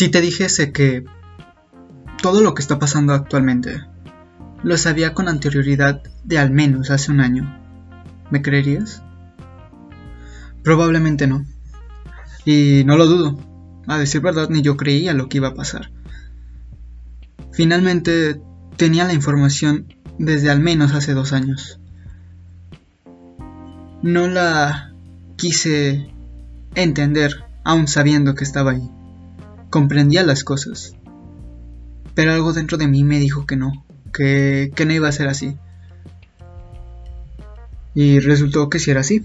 Si te dijese que todo lo que está pasando actualmente lo sabía con anterioridad de al menos hace un año, ¿me creerías? Probablemente no. Y no lo dudo. A decir verdad, ni yo creía lo que iba a pasar. Finalmente tenía la información desde al menos hace dos años. No la quise entender, aún sabiendo que estaba ahí. Comprendía las cosas. Pero algo dentro de mí me dijo que no, que, no iba a ser así. Y resultó que sí era así.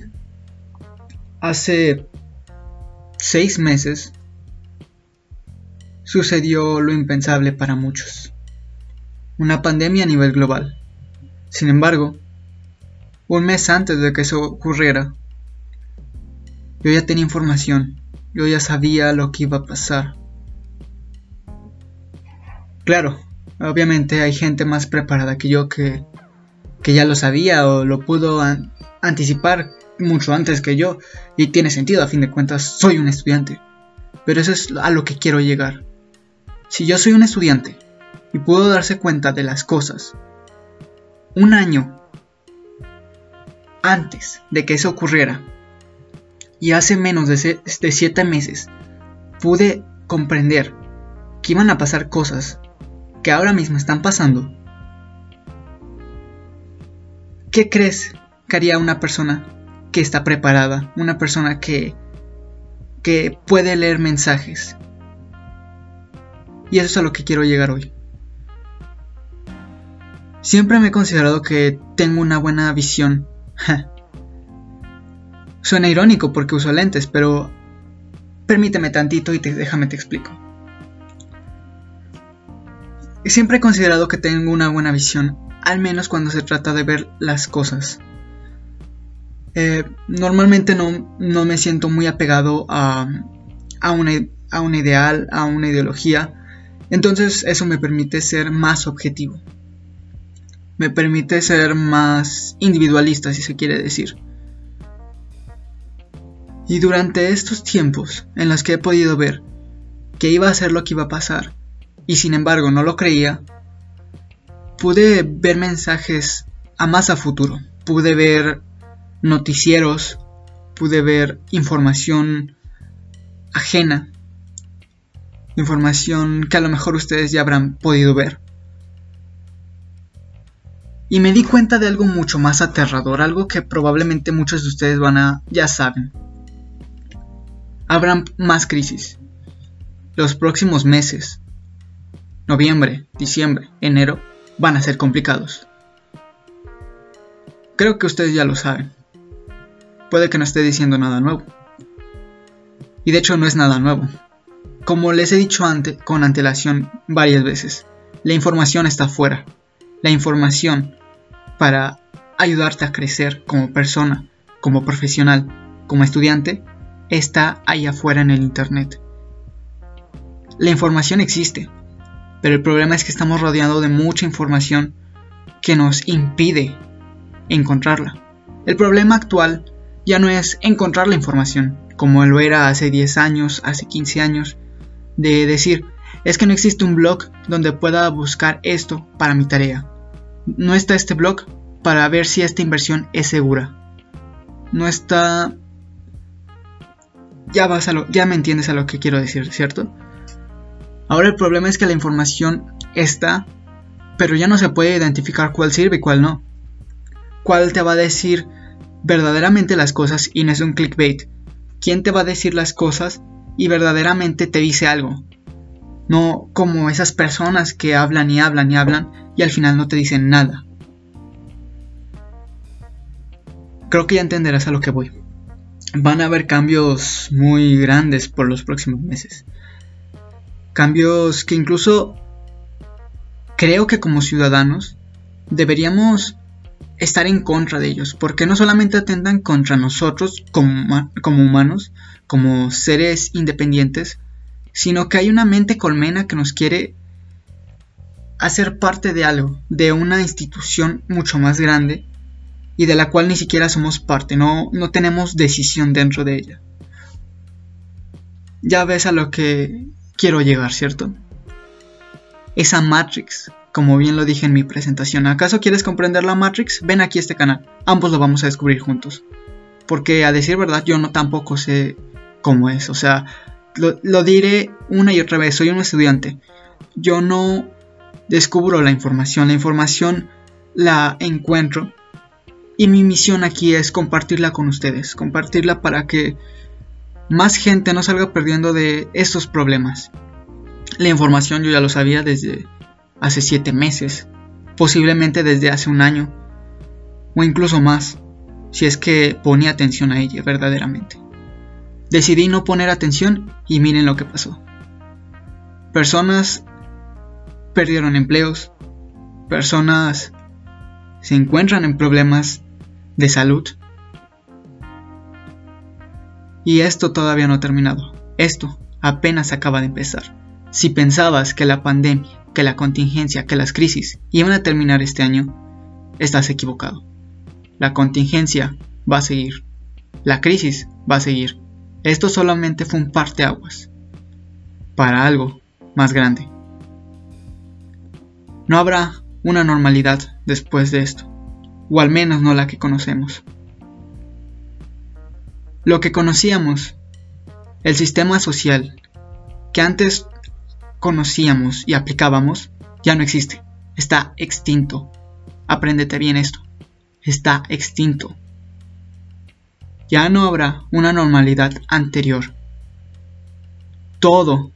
Hace seis meses sucedió lo impensable para muchos. Una pandemia a nivel global. Sin embargo, un mes antes de que eso ocurriera, yo ya tenía información, yo ya sabía lo que iba a pasar. Claro, obviamente hay gente más preparada que yo que, que ya lo sabía o lo pudo anticipar mucho antes que yo y tiene sentido, a fin de cuentas soy un estudiante. Pero eso es a lo que quiero llegar. Si yo soy un estudiante y puedo darse cuenta de las cosas un año antes de que eso ocurriera y hace menos de, de siete meses pude comprender que iban a pasar cosas que ahora mismo están pasando, ¿qué crees que haría una persona que está preparada, una persona que, que puede leer mensajes. Y eso es a lo que quiero llegar hoy. Siempre me he considerado que tengo una buena visión. Suena irónico porque uso lentes, pero permíteme tantito y te, déjame te explico. Siempre he considerado que tengo una buena visión, al menos cuando se trata de ver las cosas. Eh, normalmente no, me siento muy apegado a, a, una, a un ideal, a una ideología. Entonces eso me permite ser más objetivo. Me permite ser más individualista, si se quiere decir. Y durante estos tiempos en los que he podido ver que iba a ser lo que iba a pasar, y sin embargo no lo creía, pude ver mensajes a más a futuro. Pude ver noticieros, pude ver información ajena, información que a lo mejor ustedes ya habrán podido ver. Y me di cuenta de algo mucho más aterrador, algo que probablemente muchos de ustedes van a ya saben. Habrán más crisis. Los próximos meses, noviembre, diciembre, enero, van a ser complicados. Creo que ustedes ya lo saben puede que no esté diciendo nada nuevo. Y de hecho no es nada nuevo. Como les he dicho antes, con antelación varias veces, la información está afuera. La información para ayudarte a crecer como persona, como profesional, como estudiante, está ahí afuera en el Internet. La información existe, pero el problema es que estamos rodeados de mucha información que nos impide encontrarla. El problema actual ya no es encontrar la información, como lo era hace 10 años, hace 15 años, de decir, es que no existe un blog donde pueda buscar esto para mi tarea. No está este blog para ver si esta inversión es segura. No está... Ya vas a lo... ya me entiendes a lo que quiero decir, ¿cierto? Ahora el problema es que la información está, pero ya no se puede identificar cuál sirve y cuál no. ¿Cuál te va a decir verdaderamente las cosas y no es un clickbait. ¿Quién te va a decir las cosas y verdaderamente te dice algo? No como esas personas que hablan y hablan y hablan y al final no te dicen nada. Creo que ya entenderás a lo que voy. Van a haber cambios muy grandes por los próximos meses. Cambios que incluso creo que como ciudadanos deberíamos estar en contra de ellos, porque no solamente atentan contra nosotros como, como humanos, como seres independientes, sino que hay una mente colmena que nos quiere hacer parte de algo, de una institución mucho más grande y de la cual ni siquiera somos parte, no, no tenemos decisión dentro de ella. Ya ves a lo que quiero llegar, ¿cierto? Esa Matrix, como bien lo dije en mi presentación. ¿Acaso quieres comprender la Matrix? Ven aquí a este canal. Ambos lo vamos a descubrir juntos. Porque a decir verdad yo no tampoco sé cómo es. O sea, lo, lo diré una y otra vez. Soy un estudiante. Yo no descubro la información. La información la encuentro. Y mi misión aquí es compartirla con ustedes. Compartirla para que más gente no salga perdiendo de estos problemas. La información yo ya lo sabía desde hace 7 meses, posiblemente desde hace un año, o incluso más, si es que ponía atención a ella verdaderamente. Decidí no poner atención y miren lo que pasó. Personas perdieron empleos, personas se encuentran en problemas de salud, y esto todavía no ha terminado. Esto apenas acaba de empezar. Si pensabas que la pandemia, que la contingencia, que las crisis iban a terminar este año, estás equivocado. La contingencia va a seguir. La crisis va a seguir. Esto solamente fue un parteaguas para algo más grande. No habrá una normalidad después de esto, o al menos no la que conocemos. Lo que conocíamos, el sistema social que antes conocíamos y aplicábamos, ya no existe. Está extinto. Apréndete bien esto. Está extinto. Ya no habrá una normalidad anterior. Todo,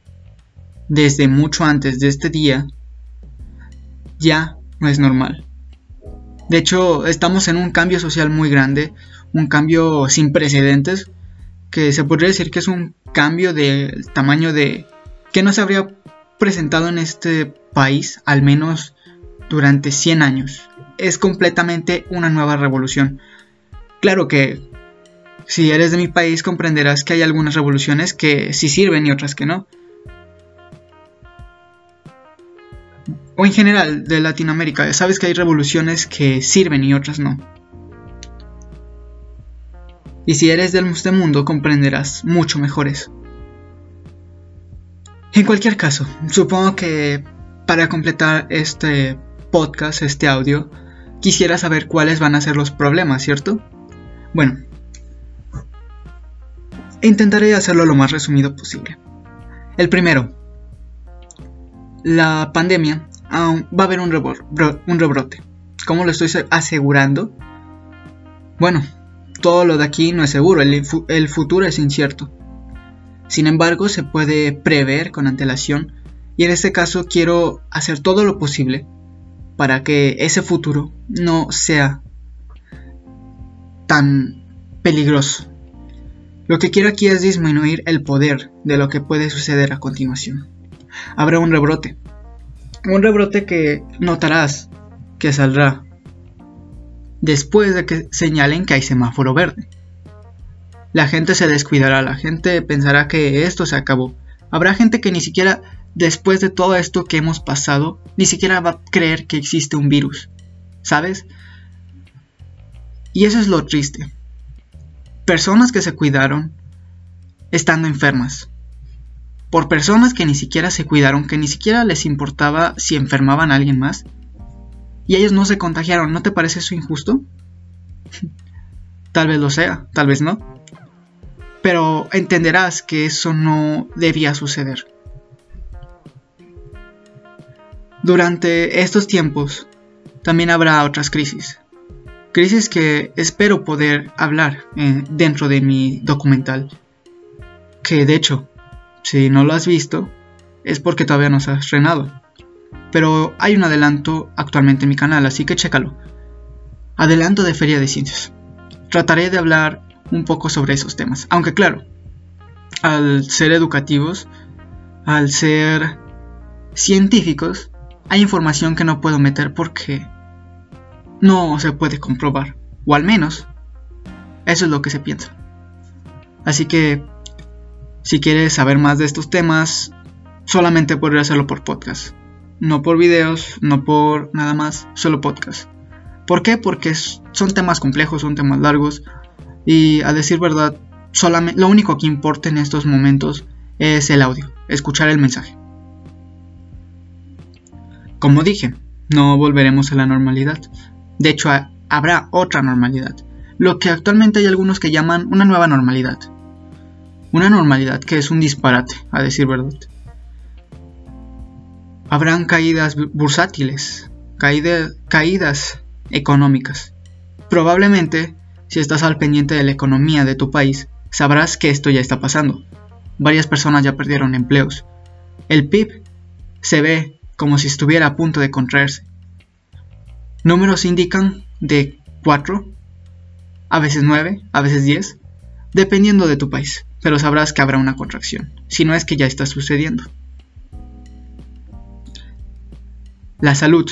desde mucho antes de este día, ya no es normal. De hecho, estamos en un cambio social muy grande, un cambio sin precedentes, que se podría decir que es un cambio del tamaño de que no se habría presentado en este país al menos durante 100 años. Es completamente una nueva revolución. Claro que si eres de mi país comprenderás que hay algunas revoluciones que sí sirven y otras que no. O en general de Latinoamérica, sabes que hay revoluciones que sirven y otras no. Y si eres del este mundo comprenderás mucho mejor eso. En cualquier caso, supongo que para completar este podcast, este audio, quisiera saber cuáles van a ser los problemas, ¿cierto? Bueno, intentaré hacerlo lo más resumido posible. El primero, la pandemia, va a haber un, un rebrote. ¿Cómo lo estoy asegurando? Bueno, todo lo de aquí no es seguro, el, futuro es incierto. Sin embargo, se puede prever con antelación y en este caso quiero hacer todo lo posible para que ese futuro no sea tan peligroso. Lo que quiero aquí es disminuir el poder de lo que puede suceder a continuación. Habrá un rebrote. Un rebrote que notarás que saldrá después de que señalen que hay semáforo verde. La gente se descuidará, la gente pensará que esto se acabó. Habrá gente que ni siquiera después de todo esto que hemos pasado, ni siquiera va a creer que existe un virus. ¿Sabes? Y eso es lo triste. Personas que se cuidaron estando enfermas. Por personas que ni siquiera se cuidaron, que ni siquiera les importaba si enfermaban a alguien más y ellos no se contagiaron. ¿No te parece eso injusto? tal vez lo sea, tal vez no. Pero entenderás que eso no debía suceder. Durante estos tiempos también habrá otras crisis. Crisis que espero poder hablar eh, dentro de mi documental. Que de hecho, si no lo has visto, es porque todavía no se ha estrenado pero hay un adelanto actualmente en mi canal, así que chécalo. Adelanto de Feria de Ciencias. Trataré de hablar un poco sobre esos temas, aunque claro, al ser educativos, al ser científicos, hay información que no puedo meter porque no se puede comprobar, o al menos eso es lo que se piensa. Así que, si quieres saber más de estos temas, solamente podré hacerlo por podcast no por videos, no por nada más, solo podcast. ¿Por qué? Porque son temas complejos, son temas largos y a decir verdad, solamente, lo único que importa en estos momentos es el audio. escuchar el mensaje. Como dije, no volveremos a la normalidad. De hecho, habrá otra normalidad, lo que actualmente hay algunos que llaman una nueva normalidad. Una normalidad que es un disparate, a decir verdad. Habrán caídas bursátiles, caídas económicas. Probablemente, si estás al pendiente de la economía de tu país, sabrás que esto ya está pasando. Varias personas ya perdieron empleos. El PIB se ve como si estuviera a punto de contraerse. Números indican de 4, a veces 9, a veces 10, dependiendo de tu país, pero sabrás que habrá una contracción, si no es que ya está sucediendo. La salud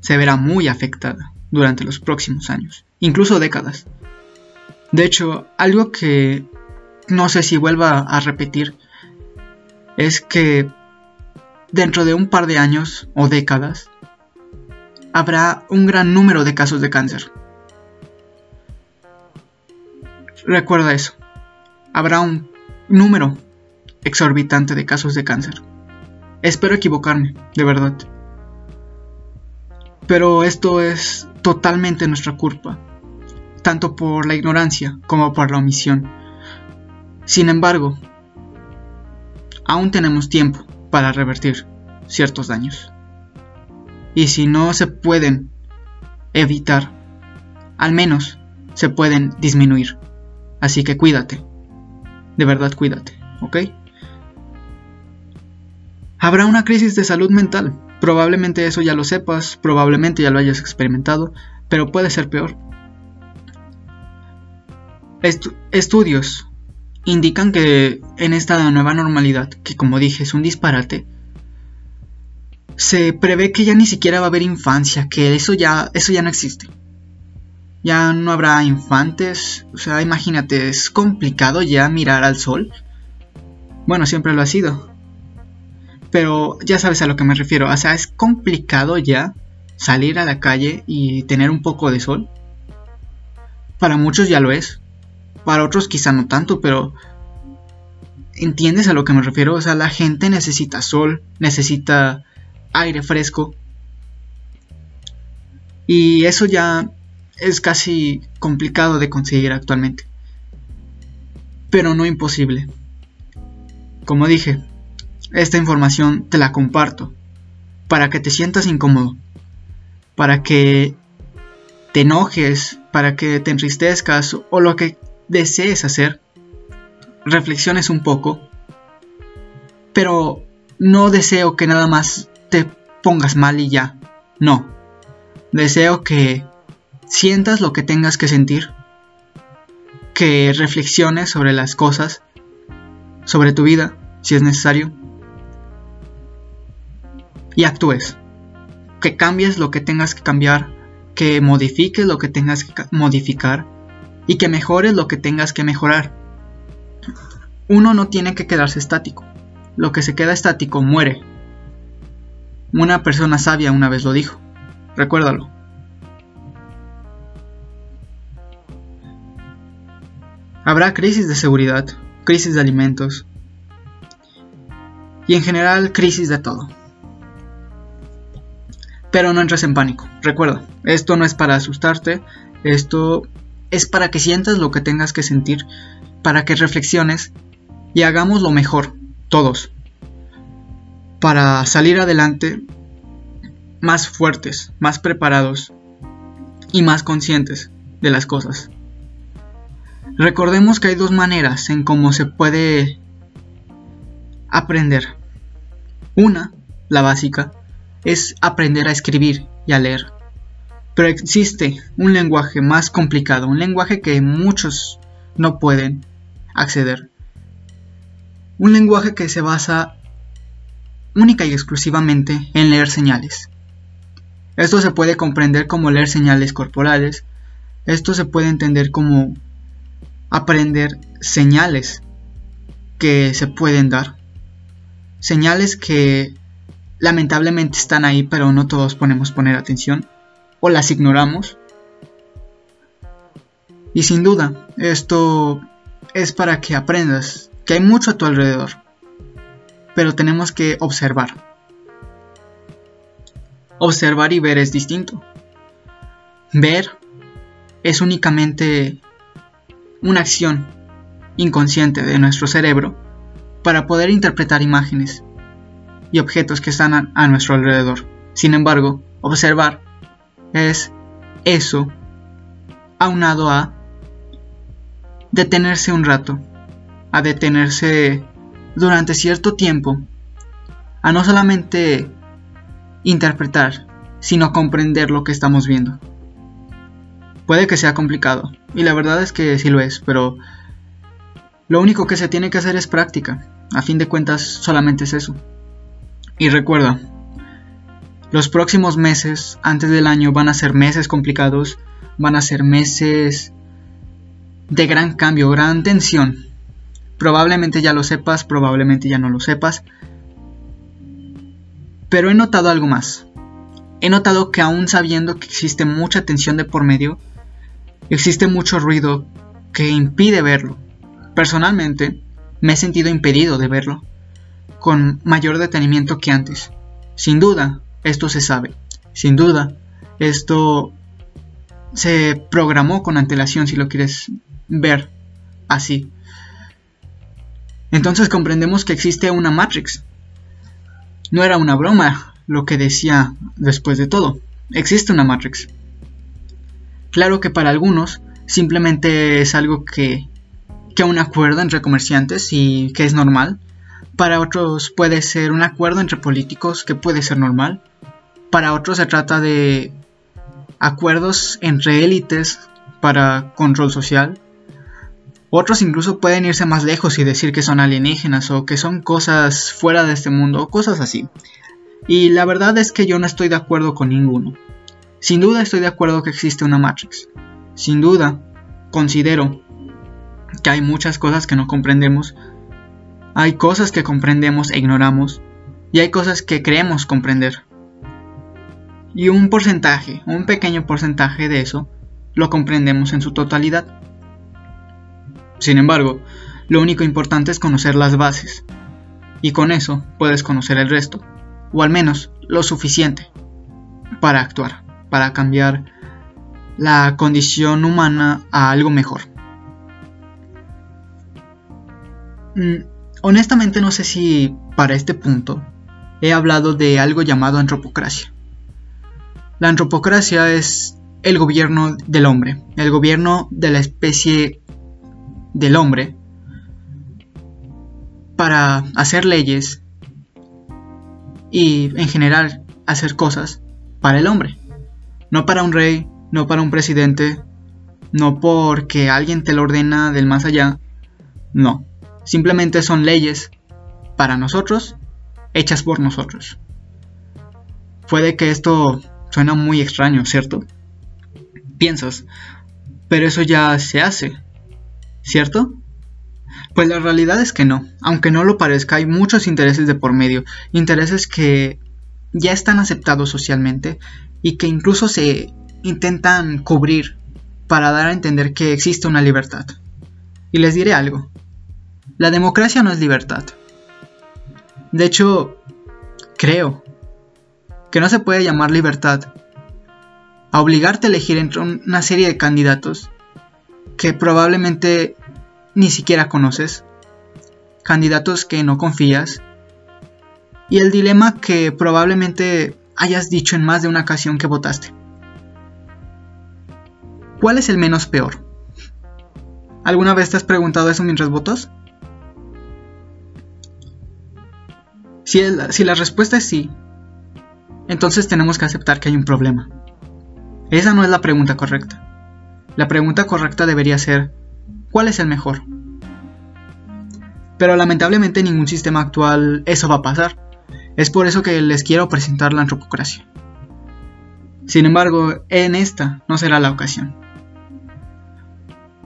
se verá muy afectada durante los próximos años, incluso décadas. De hecho, algo que no sé si vuelva a repetir es que dentro de un par de años o décadas habrá un gran número de casos de cáncer. Recuerda eso. Habrá un número exorbitante de casos de cáncer. Espero equivocarme, de verdad. Pero esto es totalmente nuestra culpa, tanto por la ignorancia como por la omisión. Sin embargo, aún tenemos tiempo para revertir ciertos daños. Y si no se pueden evitar, al menos se pueden disminuir. Así que cuídate. De verdad cuídate, ¿ok? Habrá una crisis de salud mental. Probablemente eso ya lo sepas, probablemente ya lo hayas experimentado, pero puede ser peor. estudios indican que en esta nueva normalidad, que como dije es un disparate, se prevé que ya ni siquiera va a haber infancia, que eso ya, eso ya no existe. Ya no habrá infantes, o sea, imagínate, es complicado ya mirar al sol. Bueno, siempre lo ha sido. Pero ya sabes a lo que me refiero, o sea, es complicado ya salir a la calle y tener un poco de sol. Para muchos ya lo es. Para otros quizá no tanto, pero ¿entiendes a lo que me refiero? O sea, la gente necesita sol, necesita aire fresco. Y eso ya es casi complicado de conseguir actualmente. Pero no imposible. Como dije, esta información te la comparto para que te sientas incómodo, para que te enojes, para que te entristezcas o lo que desees hacer, reflexiones un poco, pero no deseo que nada más te pongas mal y ya, no. Deseo que sientas lo que tengas que sentir, que reflexiones sobre las cosas, sobre tu vida, si es necesario, y actúes. Que cambies lo que tengas que cambiar, que modifiques lo que tengas que modificar y que mejores lo que tengas que mejorar. Uno no tiene que quedarse estático. Lo que se queda estático muere. Una persona sabia una vez lo dijo. Recuérdalo. Habrá crisis de seguridad, crisis de alimentos y en general crisis de todo. Pero no entres en pánico. Recuerda, esto no es para asustarte, esto es para que sientas lo que tengas que sentir, para que reflexiones y hagamos lo mejor, todos, para salir adelante más fuertes, más preparados y más conscientes de las cosas. Recordemos que hay dos maneras en cómo se puede aprender. Una, la básica, es aprender a escribir y a leer. Pero existe un lenguaje más complicado, un lenguaje que muchos no pueden acceder. Un lenguaje que se basa única y exclusivamente en leer señales. Esto se puede comprender como leer señales corporales, esto se puede entender como aprender señales que se pueden dar. Señales que lamentablemente están ahí pero no todos ponemos poner atención o las ignoramos. Y sin duda, esto es para que aprendas que hay mucho a tu alrededor. pero tenemos que observar. Observar y ver es distinto. Ver es únicamente una acción inconsciente de nuestro cerebro para poder interpretar imágenes y objetos que están a, nuestro alrededor. Sin embargo, observar es eso aunado a detenerse un rato, a detenerse durante cierto tiempo, a no solamente interpretar, sino comprender lo que estamos viendo. Puede que sea complicado, y la verdad es que sí lo es, pero lo único que se tiene que hacer es práctica. A fin de cuentas, solamente es eso. Y recuerda, los próximos meses antes del año van a ser meses complicados, van a ser meses de gran cambio, gran tensión. Probablemente ya lo sepas, probablemente ya no lo sepas. Pero he notado algo más. He notado que aún sabiendo que existe mucha tensión de por medio, existe mucho ruido que impide verlo. Personalmente, me he sentido impedido de verlo con mayor detenimiento que antes. Sin duda, esto se sabe. Sin duda, esto se programó con antelación si lo quieres ver así. Entonces comprendemos que existe una Matrix. No era una broma lo que decía después de todo. Existe una Matrix. Claro que para algunos simplemente es algo que, que un acuerdo entre comerciantes y que es normal. Para otros puede ser un acuerdo entre políticos que puede ser normal. Para otros se trata de acuerdos entre élites para control social. Otros incluso pueden irse más lejos y decir que son alienígenas o que son cosas fuera de este mundo o cosas así. Y la verdad es que yo no estoy de acuerdo con ninguno. Sin duda estoy de acuerdo que existe una Matrix. Sin duda considero que hay muchas cosas que no comprendemos hay cosas que comprendemos e ignoramos y hay cosas que creemos comprender. Y un porcentaje, un pequeño porcentaje de eso, lo comprendemos en su totalidad. Sin embargo, lo único importante es conocer las bases, y con eso puedes conocer el resto, o al menos lo suficiente, para actuar, para cambiar la condición humana a algo mejor. Mm, Honestamente no sé si para este punto he hablado de algo llamado antropocracia. La antropocracia es el gobierno del hombre, el gobierno de la especie del hombre para hacer leyes y en general hacer cosas para el hombre. No para un rey, no para un presidente, no porque alguien te lo ordena del más allá, no. Simplemente son leyes para nosotros, hechas por nosotros. Puede que esto suena muy extraño, ¿cierto? Piensas, pero eso ya se hace, ¿cierto? Pues la realidad es que no, aunque no lo parezca, hay muchos intereses de por medio, intereses que ya están aceptados socialmente y que incluso se intentan cubrir para dar a entender que existe una libertad. Y les diré algo, la democracia no es libertad. De hecho, creo que no se puede llamar libertad a obligarte a elegir entre una serie de candidatos que probablemente ni siquiera conoces, candidatos que no confías, y el dilema que probablemente hayas dicho en más de una ocasión que votaste. ¿Cuál es el menos peor? ¿Alguna vez te has preguntado eso mientras votas? Si, la respuesta es sí, entonces tenemos que aceptar que hay un problema. Esa no es la pregunta correcta. La pregunta correcta debería ser, ¿cuál es el mejor? Pero lamentablemente en ningún sistema actual eso va a pasar. Es por eso que les quiero presentar la antropocracia. Sin embargo, en esta no será la ocasión.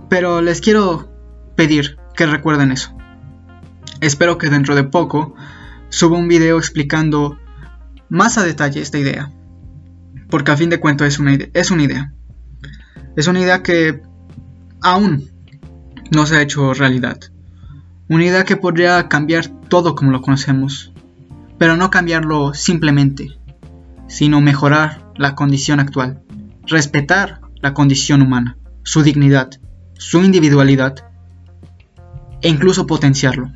Pero les quiero pedir que recuerden eso. Espero que dentro de poco subo un video explicando más a detalle esta idea. Porque a fin de cuentas es una, es una idea. Es una idea que aún no se ha hecho realidad. Una idea que podría cambiar todo como lo conocemos, pero no cambiarlo simplemente, sino mejorar la condición actual, respetar la condición humana, su dignidad, su individualidad e incluso potenciarlo.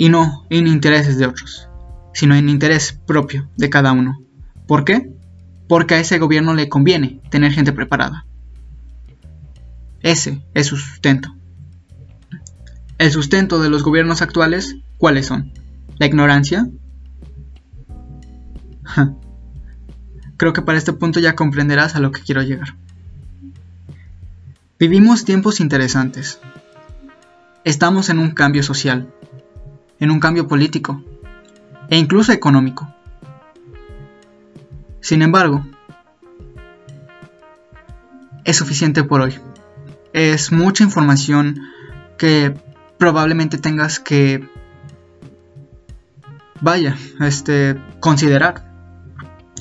Y no en intereses de otros, sino en interés propio de cada uno. ¿Por qué? Porque a ese gobierno le conviene tener gente preparada. Ese es su sustento. El sustento de los gobiernos actuales, ¿cuáles son? ¿La ignorancia? Creo que para este punto ya comprenderás a lo que quiero llegar. Vivimos tiempos interesantes. Estamos en un cambio social, en un cambio político e incluso económico. Sin embargo, es suficiente por hoy. Es mucha información que probablemente tengas que vaya, este considerar.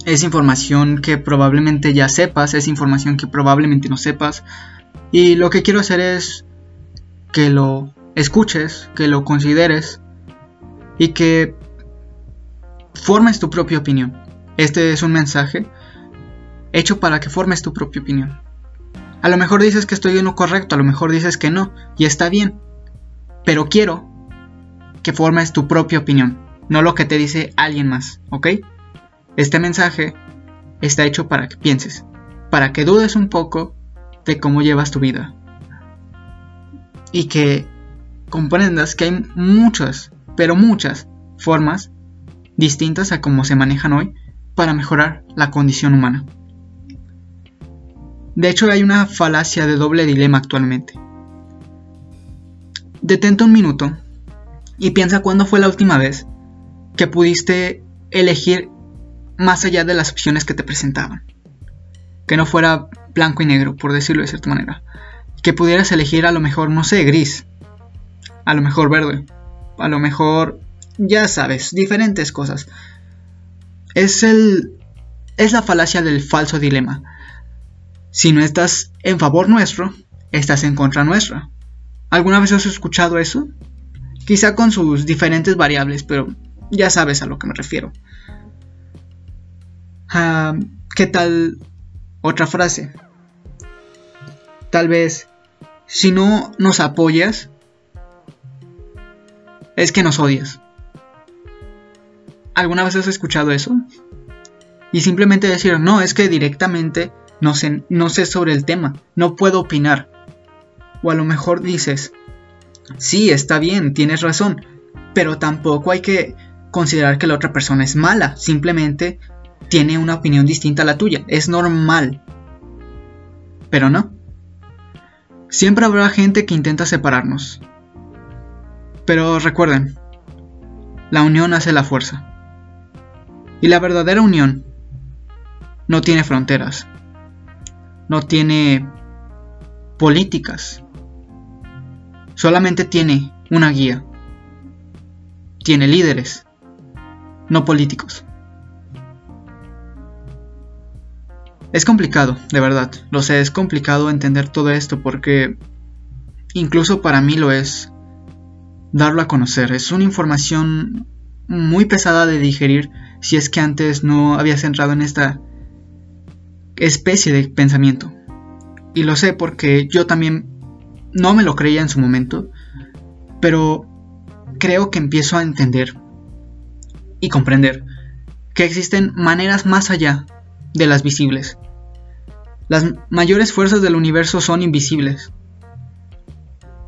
Es información que probablemente ya sepas, es información que probablemente no sepas. Y lo que quiero hacer es que lo escuches, que lo consideres y que formes tu propia opinión. Este es un mensaje hecho para que formes tu propia opinión. A lo mejor dices que estoy en lo correcto, a lo mejor dices que no, y está bien. Pero quiero que formes tu propia opinión, no lo que te dice alguien más, ¿ok? Este mensaje está hecho para que pienses, para que dudes un poco de cómo llevas tu vida. Y que comprendas que hay muchas, pero muchas formas distintas a cómo se manejan hoy para mejorar la condición humana. De hecho, hay una falacia de doble dilema actualmente. Detente un minuto y piensa cuándo fue la última vez que pudiste elegir más allá de las opciones que te presentaban. Que no fuera blanco y negro, por decirlo de cierta manera. Que pudieras elegir a lo mejor, no sé, gris. A lo mejor verde. A lo mejor, ya sabes, diferentes cosas. Es el... Es la falacia del falso dilema. Si no estás en favor nuestro, estás en contra nuestra. ¿Alguna vez has escuchado eso? Quizá con sus diferentes variables, pero ya sabes a lo que me refiero. Ah, ¿Qué tal otra frase? Tal vez, si no nos apoyas, es que nos odias. ¿Alguna vez has escuchado eso? Y simplemente decir, no, es que directamente no sé, sobre el tema, no puedo opinar. O a lo mejor dices, sí, está bien, tienes razón, pero tampoco hay que considerar que la otra persona es mala, simplemente tiene una opinión distinta a la tuya, es normal. Pero no. Siempre habrá gente que intenta separarnos. Pero recuerden, la unión hace la fuerza. Y la verdadera unión no tiene fronteras, no tiene políticas, solamente tiene una guía, tiene líderes, no políticos. Es complicado, de verdad, lo sé, es complicado entender todo esto porque incluso para mí lo es darlo a conocer. Es una información muy pesada de digerir si es que antes no habías entrado en esta especie de pensamiento. Y lo sé porque yo también no me lo creía en su momento, pero creo que empiezo a entender y comprender que existen maneras más allá de las visibles. Las mayores fuerzas del universo son invisibles.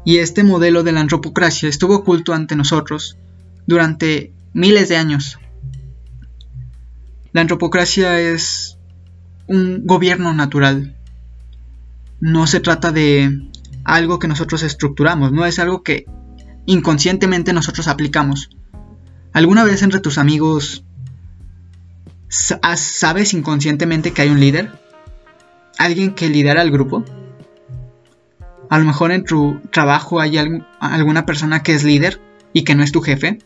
Y este modelo de la antropocracia estuvo oculto ante nosotros durante miles de años. La antropocracia es un gobierno natural. No se trata de algo que nosotros estructuramos, no es algo que inconscientemente nosotros aplicamos. ¿Alguna vez entre tus amigos sabes inconscientemente que hay un líder? ¿Alguien que lidera el grupo? A lo mejor en tu trabajo hay alguna persona que es líder y que no es tu jefe.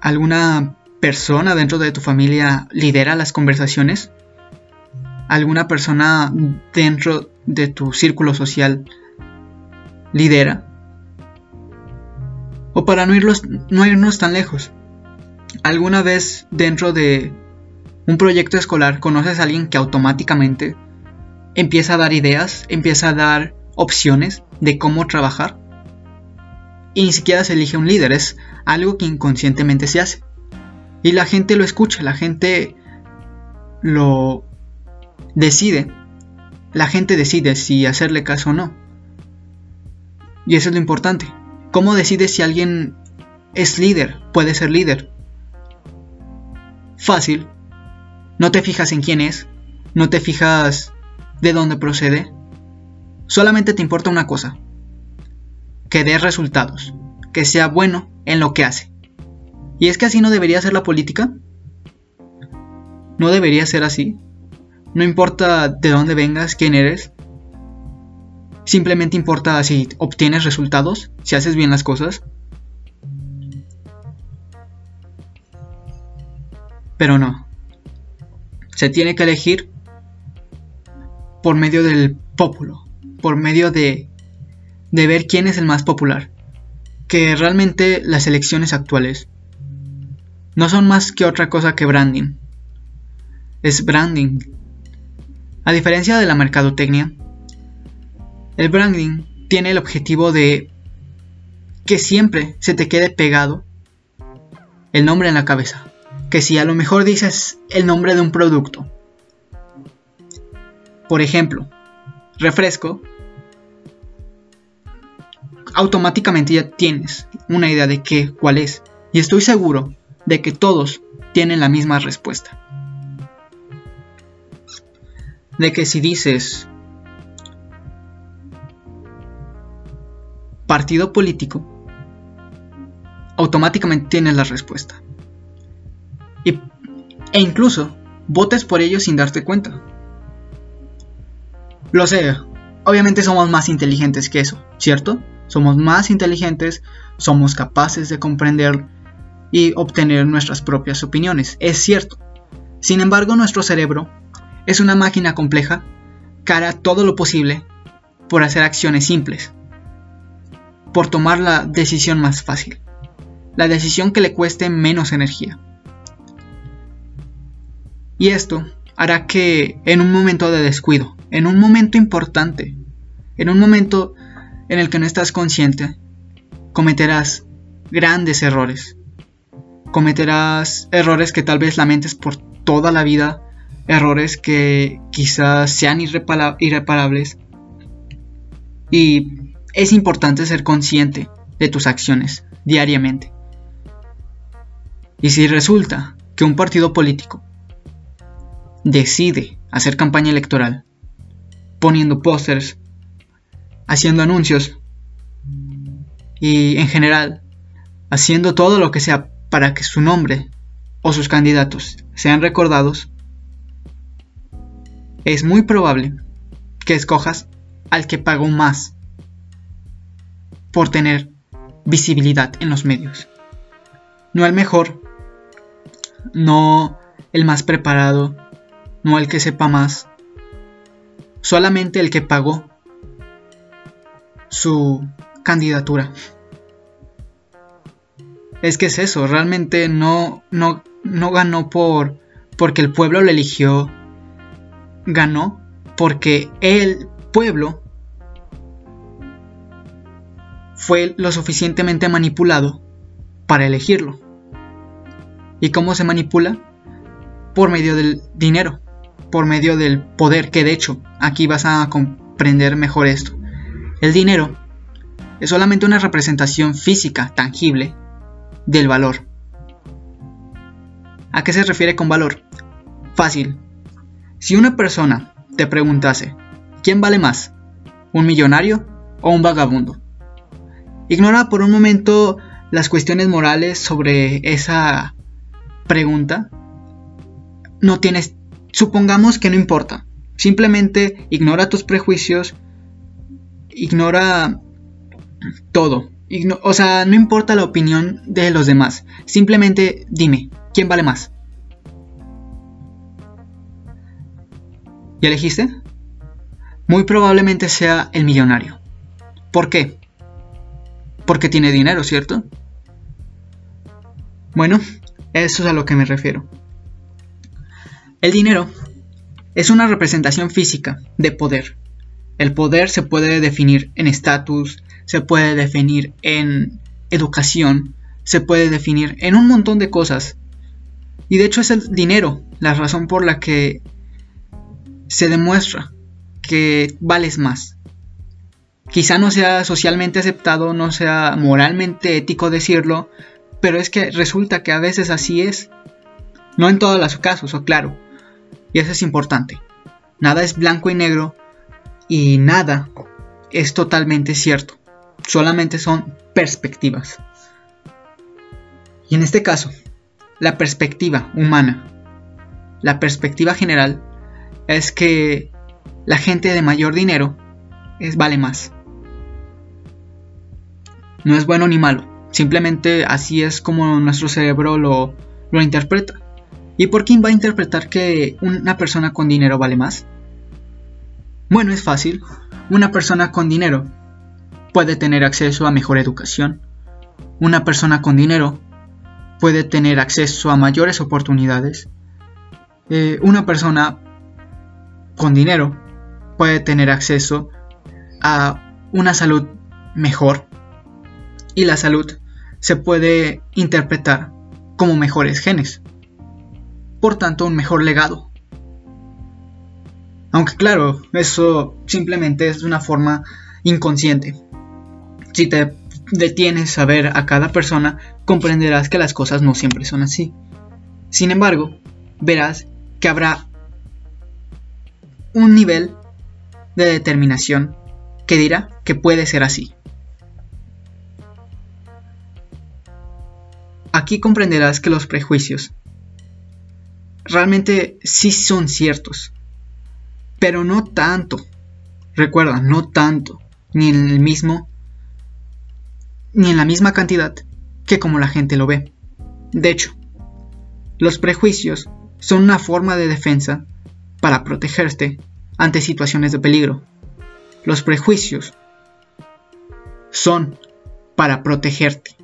¿Alguna persona dentro de tu familia lidera las conversaciones? ¿Alguna persona dentro de tu círculo social lidera? O para no, no irnos tan lejos. ¿Alguna vez dentro de un proyecto escolar conoces a alguien que automáticamente empieza a dar ideas, empieza a dar opciones de cómo trabajar? Y ni siquiera se elige un líder, es algo que inconscientemente se hace. Y la gente lo escucha, la gente lo decide. La gente decide si hacerle caso o no. Y eso es lo importante. ¿Cómo decides si alguien es líder? Puede ser líder. Fácil. No te fijas en quién es. No te fijas de dónde procede. Solamente te importa una cosa. Que dé resultados. Que sea bueno en lo que hace. ¿Y es que así no debería ser la política? ¿No debería ser así? No importa de dónde vengas, quién eres, Simplemente importa si obtienes resultados, si haces bien las cosas. Pero no. Se tiene que elegir por medio del populo, por medio de, de ver quién es el más popular. Que realmente las elecciones actuales no son más que otra cosa que branding. Es branding. A diferencia de la mercadotecnia, el branding tiene el objetivo de que siempre se te quede pegado el nombre en la cabeza. Que si a lo mejor dices el nombre de un producto, por ejemplo, refresco, automáticamente ya tienes una idea de qué, cuál es. Y estoy seguro de que todos tienen la misma respuesta. De que si dices partido político, automáticamente tienes la respuesta. Y, e incluso votes por ellos sin darte cuenta. Lo sé, obviamente somos más inteligentes que eso, ¿cierto? Somos más inteligentes, somos capaces de comprender y obtener nuestras propias opiniones, es cierto. Sin embargo, nuestro cerebro es una máquina compleja que hará todo lo posible por hacer acciones simples por tomar la decisión más fácil, la decisión que le cueste menos energía. Y esto hará que en un momento de descuido, en un momento importante, en un momento en el que no estás consciente, cometerás grandes errores. Cometerás errores que tal vez lamentes por toda la vida, errores que quizás sean irreparables. Y es importante ser consciente de tus acciones diariamente. Y si resulta que un partido político decide hacer campaña electoral, poniendo pósters, haciendo anuncios y en general haciendo todo lo que sea para que su nombre o sus candidatos sean recordados, es muy probable que escojas al que pagó más por tener visibilidad en los medios. No el mejor, no el más preparado, no el que sepa más, solamente el que pagó su candidatura. Es que es eso, realmente no, no, no ganó por porque el pueblo lo eligió, ganó porque el pueblo fue lo suficientemente manipulado para elegirlo. ¿Y cómo se manipula? Por medio del dinero, por medio del poder, que de hecho aquí vas a comprender mejor esto. El dinero es solamente una representación física, tangible, del valor. ¿A qué se refiere con valor? Fácil. Si una persona te preguntase, ¿quién vale más? ¿Un millonario o un vagabundo? Ignora por un momento las cuestiones morales sobre esa pregunta. No tienes, supongamos que no importa. Simplemente ignora tus prejuicios, ignora todo. o sea, no importa la opinión de los demás. Simplemente dime, ¿quién vale más? ¿Ya elegiste? Muy probablemente sea el millonario. ¿Por qué? porque tiene dinero, ¿cierto? Bueno, eso es a lo que me refiero. El dinero es una representación física de poder. El poder se puede definir en estatus, se puede definir en educación, se puede definir en un montón de cosas. Y de hecho es el dinero la razón por la que se demuestra que vales más. Quizá no sea socialmente aceptado, no sea moralmente ético decirlo, pero es que resulta que a veces así es. No en todos los casos, o claro. Y eso es importante. Nada es blanco y negro y nada es totalmente cierto. Solamente son perspectivas. Y en este caso, la perspectiva humana, la perspectiva general, es que la gente de mayor dinero es, vale más. No es bueno ni malo, simplemente así es como nuestro cerebro lo, lo interpreta. ¿Y por quién va a interpretar que una persona con dinero vale más? Bueno, es fácil. Una persona con dinero puede tener acceso a mejor educación. Una persona con dinero puede tener acceso a mayores oportunidades. Eh, una persona con dinero puede tener acceso a una salud mejor y la salud se puede interpretar como mejores genes. Por tanto, un mejor legado. Aunque claro, eso simplemente es de una forma inconsciente. Si te detienes a ver a cada persona, comprenderás que las cosas no siempre son así. Sin embargo, verás que habrá un nivel de determinación que dirá que puede ser así. Aquí comprenderás que los prejuicios realmente sí son ciertos, pero no tanto. Recuerda, no tanto, ni en el mismo, ni en la misma cantidad que como la gente lo ve. De hecho, los prejuicios son una forma de defensa para protegerte ante situaciones de peligro. Los prejuicios son para protegerte.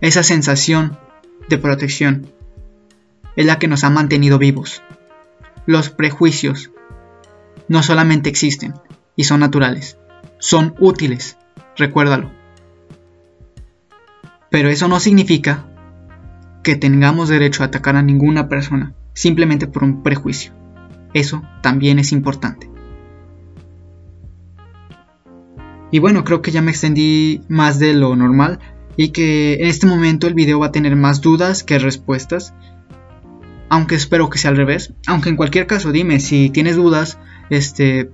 Esa sensación de protección es la que nos ha mantenido vivos. Los prejuicios no solamente existen y son naturales, son útiles, recuérdalo. Pero eso no significa que tengamos derecho a atacar a ninguna persona simplemente por un prejuicio. Eso también es importante. Y bueno, creo que ya me extendí más de lo normal y que en este momento el video va a tener más dudas que respuestas. Aunque espero que sea al revés. Aunque en cualquier caso dime si tienes dudas, este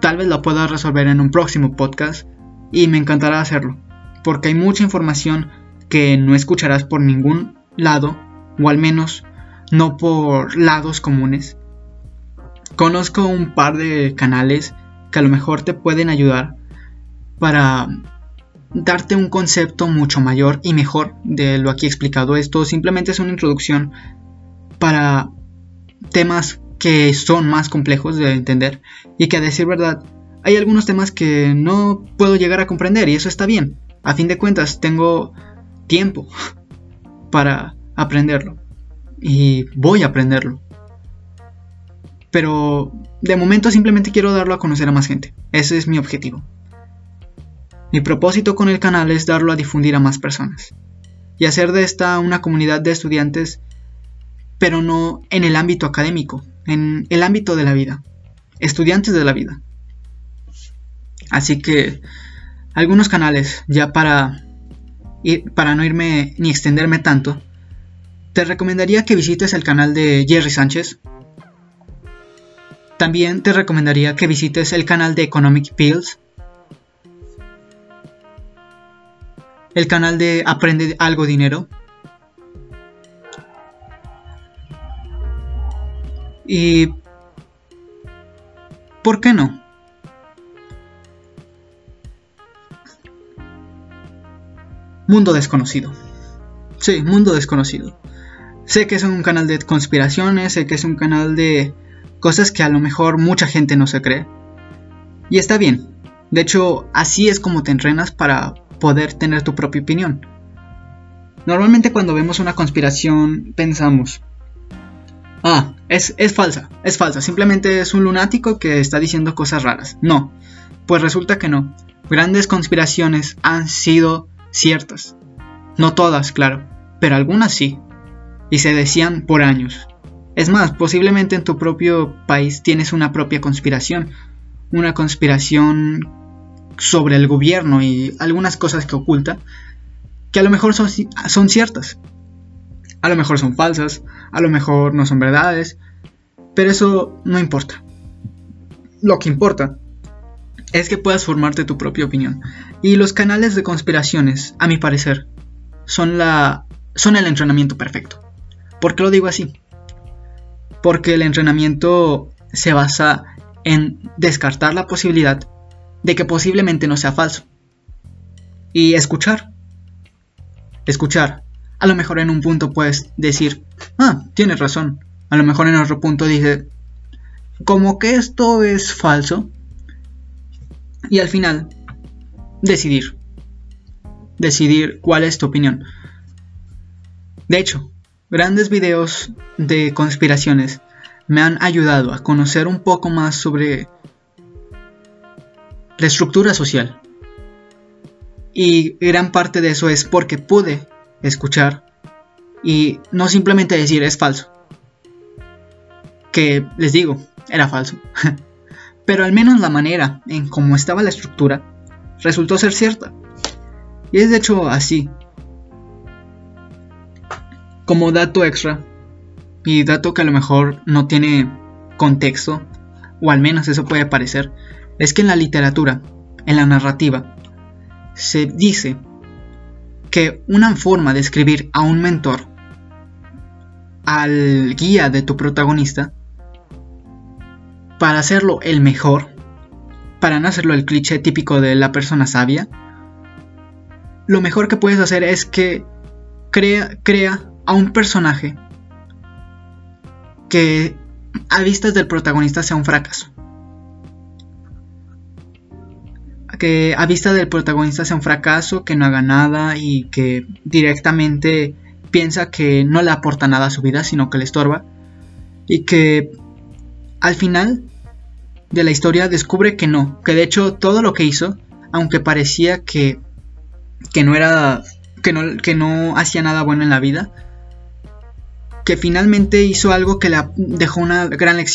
tal vez la pueda resolver en un próximo podcast y me encantará hacerlo, porque hay mucha información que no escucharás por ningún lado, o al menos no por lados comunes. Conozco un par de canales que a lo mejor te pueden ayudar para darte un concepto mucho mayor y mejor de lo aquí explicado. Esto simplemente es una introducción para temas que son más complejos de entender y que a decir verdad hay algunos temas que no puedo llegar a comprender y eso está bien. A fin de cuentas tengo tiempo para aprenderlo y voy a aprenderlo. Pero de momento simplemente quiero darlo a conocer a más gente. Ese es mi objetivo. Mi propósito con el canal es darlo a difundir a más personas y hacer de esta una comunidad de estudiantes, pero no en el ámbito académico, en el ámbito de la vida, estudiantes de la vida. Así que algunos canales, ya para, para no irme ni extenderme tanto, te recomendaría que visites el canal de Jerry Sánchez. También te recomendaría que visites el canal de Economic Pills. El canal de Aprende algo dinero. Y... ¿Por qué no? Mundo desconocido. Sí, mundo desconocido. Sé que es un canal de conspiraciones, sé que es un canal de cosas que a lo mejor mucha gente no se cree. Y está bien. De hecho, así es como te entrenas para poder tener tu propia opinión. Normalmente cuando vemos una conspiración pensamos, ah, es, es falsa, es falsa, simplemente es un lunático que está diciendo cosas raras. No, pues resulta que no. Grandes conspiraciones han sido ciertas. No todas, claro, pero algunas sí. Y se decían por años. Es más, posiblemente en tu propio país tienes una propia conspiración. Una conspiración sobre el gobierno y algunas cosas que oculta, que a lo mejor son, son ciertas. A lo mejor son falsas, a lo mejor no son verdades, pero eso no importa. Lo que importa es que puedas formarte tu propia opinión. Y los canales de conspiraciones, a mi parecer, son la son el entrenamiento perfecto. ¿Por qué lo digo así? Porque el entrenamiento se basa en descartar la posibilidad de que posiblemente no sea falso. Y escuchar. Escuchar. A lo mejor en un punto puedes decir, ah, tienes razón. A lo mejor en otro punto dice, como que esto es falso. Y al final, decidir. Decidir cuál es tu opinión. De hecho, grandes videos de conspiraciones me han ayudado a conocer un poco más sobre la estructura social. Y gran parte de eso es porque pude escuchar y no simplemente decir es falso. Que les digo, era falso. Pero al menos la manera en cómo estaba la estructura resultó ser cierta. Y es de hecho así. Como dato extra, y dato que a lo mejor no tiene contexto, o al menos eso puede parecer, es que en la literatura, en la narrativa, se dice que una forma de escribir a un mentor, al guía de tu protagonista, para hacerlo el mejor, para no hacerlo el cliché típico de la persona sabia, lo mejor que puedes hacer es que crea, crea a un personaje que a vistas del protagonista sea un fracaso. Que a vista del protagonista sea un fracaso, que no haga nada y que directamente piensa que no le aporta nada a su vida, sino que le estorba. Y que al final de la historia descubre que no, que de hecho todo lo que hizo, aunque parecía que, que no era que no, que no hacía nada bueno en la vida, que finalmente hizo algo que le dejó una gran lección